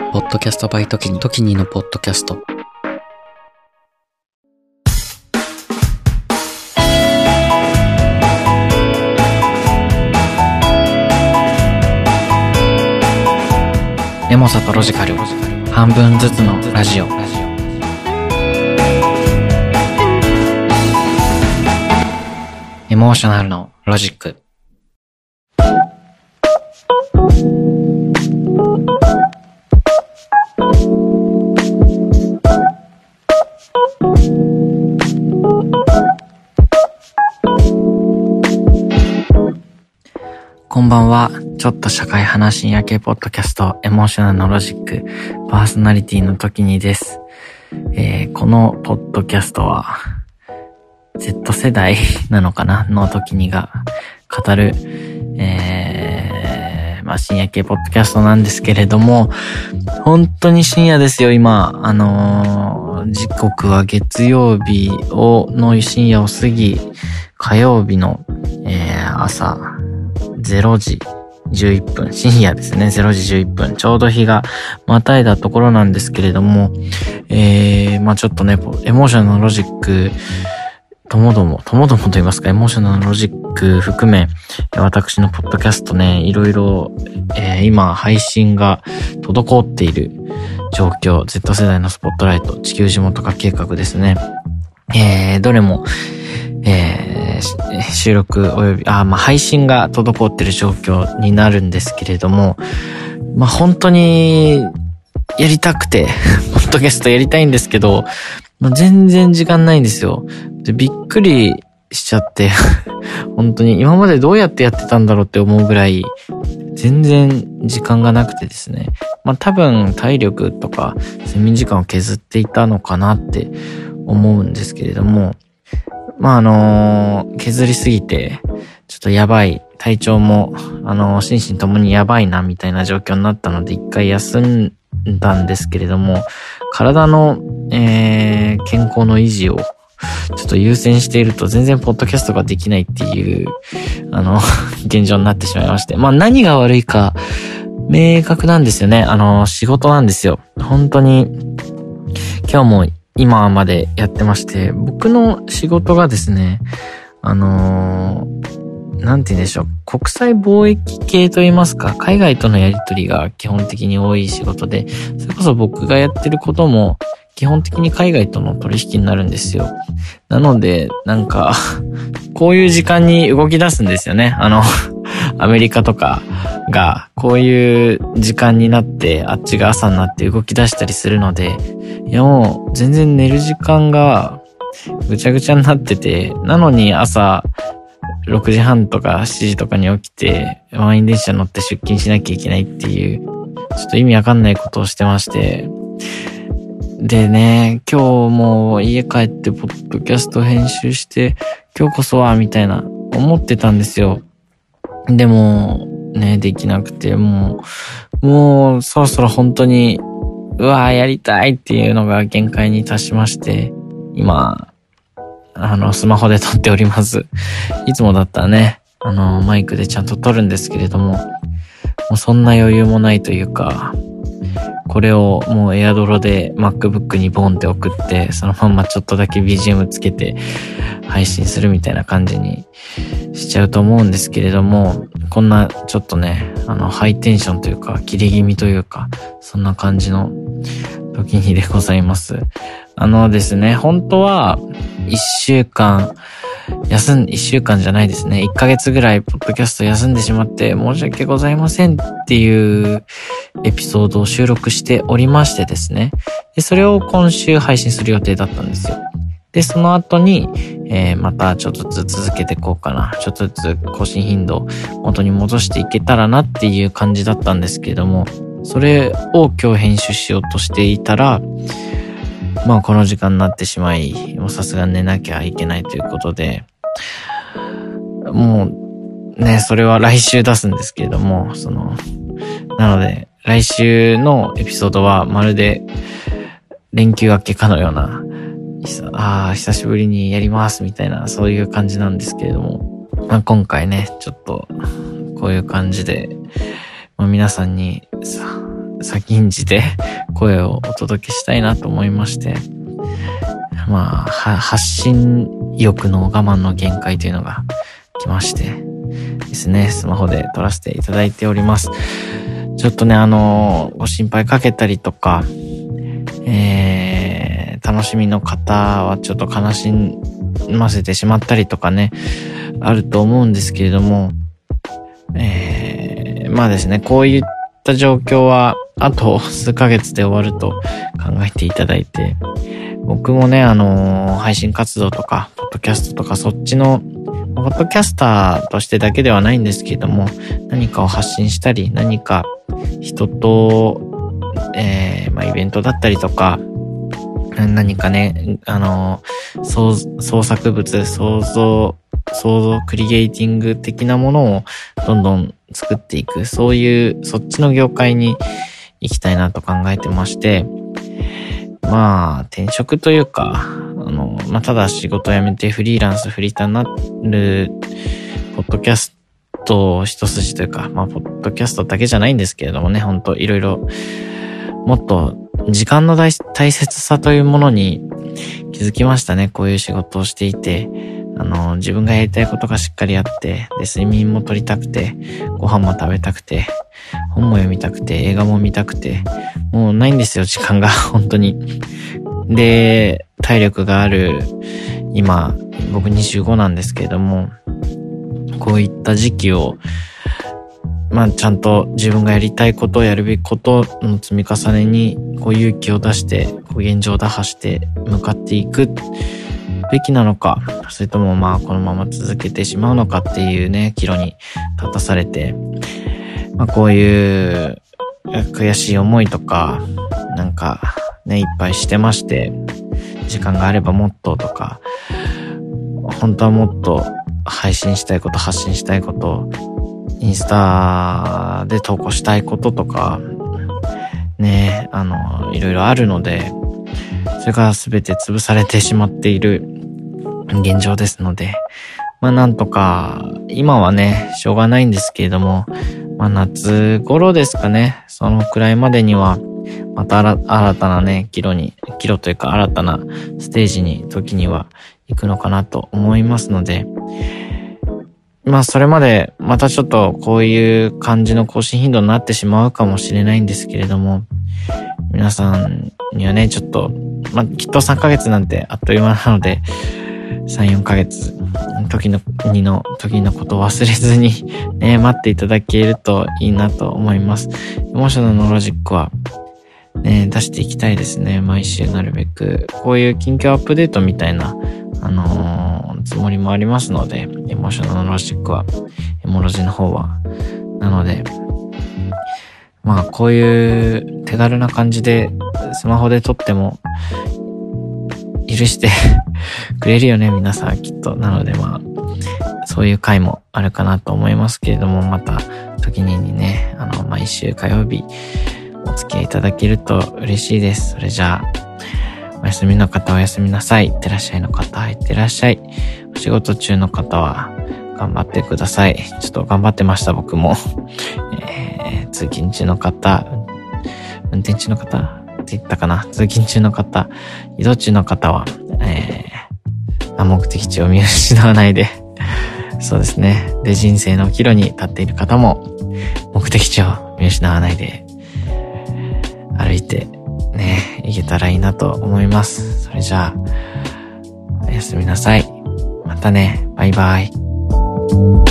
ポッドキャストバイトキニ、トキニのポッドキャスト。エモさとロジカル、半分ずつのラジオ。エモーショナルのロジック。こんばんは。ちょっと社会派深夜系ポッドキャスト、エモーショナルのロジック、パーソナリティの時にです。えー、このポッドキャストは、Z 世代 なのかな？の時にが語る、えー、まあ深夜系ポッドキャストなんですけれども、本当に深夜ですよ、今。あのー、時刻は月曜日を、の深夜を過ぎ、火曜日の、えー、朝0時11分、深夜ですね、0時11分、ちょうど日がまたいだところなんですけれども、えー、まあちょっとね、エモーショナルロジック、ともども、ともどもと言いますか、エモーショナルロジック含め、私のポッドキャストね、いろいろ、えー、今配信が滞っている状況、Z 世代のスポットライト、地球地元化計画ですね。えー、どれも、えー、収録及び、あ、まあ、配信が滞ってる状況になるんですけれども、まあ、本当に、やりたくて、ポッドキャストやりたいんですけど、まあ、全然時間ないんですよ。で、びっくりしちゃって 本当に今までどうやってやってたんだろうって思うぐらい、全然時間がなくてですね。まあ多分体力とか睡眠時間を削っていたのかなって思うんですけれども、まあ、あのー、削りすぎて、ちょっとやばい、体調も、あのー、心身ともにやばいな、みたいな状況になったので、一回休んだんですけれども、体の、えー、健康の維持を、ちょっと優先していると全然ポッドキャストができないっていう、あの、現状になってしまいまして。まあ何が悪いか、明確なんですよね。あの、仕事なんですよ。本当に、今日も今までやってまして、僕の仕事がですね、あのー、なんて言うんでしょう。国際貿易系と言いますか、海外とのやりとりが基本的に多い仕事で、それこそ僕がやってることも、基本的に海外との取引になるんですよ。なので、なんか こういう時間に動き出すんですよね。あの アメリカとかが、こういう時間になって、あっちが朝になって動き出したりするので、いやもう、全然寝る時間が、ぐちゃぐちゃになってて、なのに朝、6時半とか7時とかに起きて、満員電車乗って出勤しなきゃいけないっていう、ちょっと意味わかんないことをしてまして、でね、今日も家帰ってポッドキャスト編集して、今日こそは、みたいな思ってたんですよ。でも、ね、できなくて、もう、もう、そろそろ本当に、うわーやりたいっていうのが限界に達しまして、今、あの、スマホで撮っております。いつもだったらね、あの、マイクでちゃんと撮るんですけれども、もうそんな余裕もないというか、これをもうエアドロで MacBook にボンって送って、そのまんまちょっとだけ BGM つけて配信するみたいな感じにしちゃうと思うんですけれども、こんなちょっとね、あの、ハイテンションというか、切れ気味というか、そんな感じの時にでございます。あのですね、本当は、一週間、休ん、一週間じゃないですね。一ヶ月ぐらい、ポッドキャスト休んでしまって、申し訳ございませんっていうエピソードを収録しておりましてですね。で、それを今週配信する予定だったんですよ。で、その後に、えー、またちょっとずつ続けていこうかな。ちょっとずつ更新頻度元に戻していけたらなっていう感じだったんですけれども、それを今日編集しようとしていたら、まあこの時間になってしまい、もうさすが寝なきゃいけないということで、もうね、それは来週出すんですけれども、その、なので、来週のエピソードはまるで連休明けかのようなああ、久しぶりにやりますみたいな、そういう感じなんですけれども、まあ、今回ね、ちょっと、こういう感じで、まあ、皆さんにさ、先んじて声をお届けしたいなと思いまして、まあ、発信欲の我慢の限界というのが来まして。ですね、スマホで撮らせていただいております。ちょっとね、あの、ご心配かけたりとか、えー、楽しみの方はちょっと悲しませてしまったりとかね、あると思うんですけれども、えー、まあですね、こういったた状況は、あと数ヶ月で終わると考えていただいて、僕もね、あのー、配信活動とか、ポッドキャストとか、そっちの、ポッドキャスターとしてだけではないんですけれども、何かを発信したり、何か人と、えー、まあ、イベントだったりとか、何かね、あのー、創作物、創造、創造クリエイティング的なものをどんどん作っていく、そういう、そっちの業界に行きたいなと考えてまして、まあ、転職というか、あの、まあ、ただ仕事辞めてフリーランス、フリーターになる、ポッドキャスト一筋というか、まあ、ポッドキャストだけじゃないんですけれどもね、ほんといろいろ、もっと時間の大切さというものに気づきましたね。こういう仕事をしていて、あの、自分がやりたいことがしっかりあって、で、睡眠も取りたくて、ご飯も食べたくて、本も読みたくて、映画も見たくて、もうないんですよ、時間が、本当に。で、体力がある、今、僕25なんですけれども、こういった時期を、まあちゃんと自分がやりたいことをやるべきことの積み重ねに、こう勇気を出して、こう現状を打破して向かっていくべきなのか、それともまあこのまま続けてしまうのかっていうね、岐路に立たされて、まあこういう悔しい思いとか、なんかね、いっぱいしてまして、時間があればもっととか、本当はもっと配信したいこと、発信したいこと、インスタで投稿したいこととか、ね、あの、いろいろあるので、それが全て潰されてしまっている現状ですので、まあなんとか、今はね、しょうがないんですけれども、まあ夏頃ですかね、そのくらいまでには、また新たなね、キロに、キロというか新たなステージに、時には行くのかなと思いますので、まあそれまでまたちょっとこういう感じの更新頻度になってしまうかもしれないんですけれども、皆さんにはね、ちょっと、まあきっと3ヶ月なんてあっという間なので、3、4ヶ月、時の、にの、時のことを忘れずに ね、待っていただけるといいなと思います。エモーショナルのロジックは、ね、出していきたいですね。毎週なるべく。こういう近況アップデートみたいな、あのー、つもりもありますので、エモーショナルロジックは、エモロジの方は。なので、まあ、こういう手軽な感じで、スマホで撮っても、許して くれるよね、皆さんきっと。なのでまあ、そういう回もあるかなと思いますけれども、また時にね、あの、毎週火曜日お付き合いいただけると嬉しいです。それじゃあ、お休みの方おやすみなさい。いってらっしゃいの方いってらっしゃい。お仕事中の方は頑張ってください。ちょっと頑張ってました、僕も。えー、通勤中の方、運転中の方、って言ったかな？通勤中の方、移動中の方は、えー、目的地を見失わないで そうですね。で、人生の岐路に立っている方も、目的地を見失わないで、歩いて、ね、行けたらいいなと思います。それじゃあ、おやすみなさい。またね。バイバイ。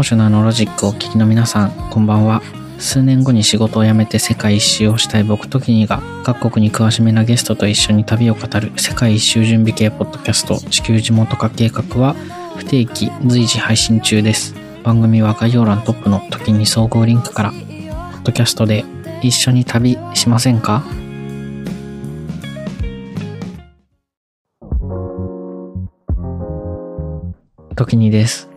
ーショナルのロジックをお聞きの皆さん、こんばんは。数年後に仕事を辞めて世界一周をしたい僕ときにが、各国に詳しめなゲストと一緒に旅を語る世界一周準備系ポッドキャスト地球地元化計画は不定期随時配信中です。番組は概要欄トップの時に総合リンクから、ポッドキャストで一緒に旅しませんか？時にです。